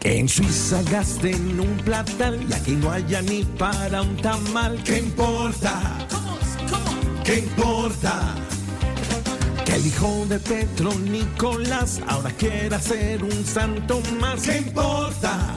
Que en Suiza gasten un platal y aquí no haya ni para un tamal. ¿Qué importa? ¿Qué importa? Que el hijo de Petro Nicolás ahora quiera ser un santo más. ¿Qué importa?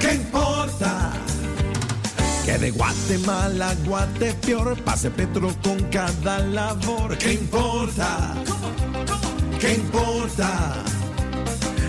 ¿Qué importa? Que de Guatemala a Guatepeor pase Petro con cada labor. ¿Qué importa? ¿Qué importa?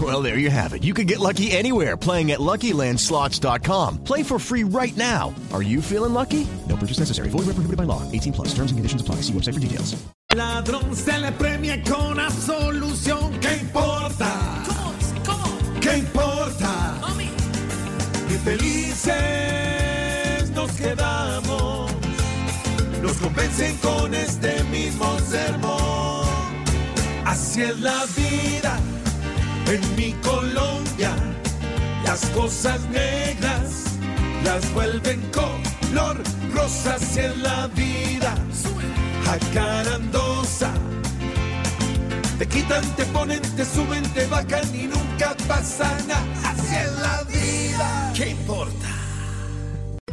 Well, there you have it. You can get lucky anywhere playing at LuckyLandSlots.com. Play for free right now. Are you feeling lucky? No purchase necessary. Void where prohibited by law. 18 plus. Terms and conditions apply. See website for details. ladrón se le premia con absolución. ¿Qué importa? ¿Qué importa? Y felices nos quedamos. Nos convencen con este mismo sermón. Así es la vida en mi Colombia. Las cosas negras las vuelven color rosa. Así es la vida jacarandosa. Te quitan, te ponen, te suben, te bajan y nunca pasa nada. Así la vida. ¿Qué importa?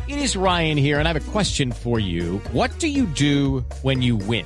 It is Ryan here, and I have a question for you. What do you do when you win?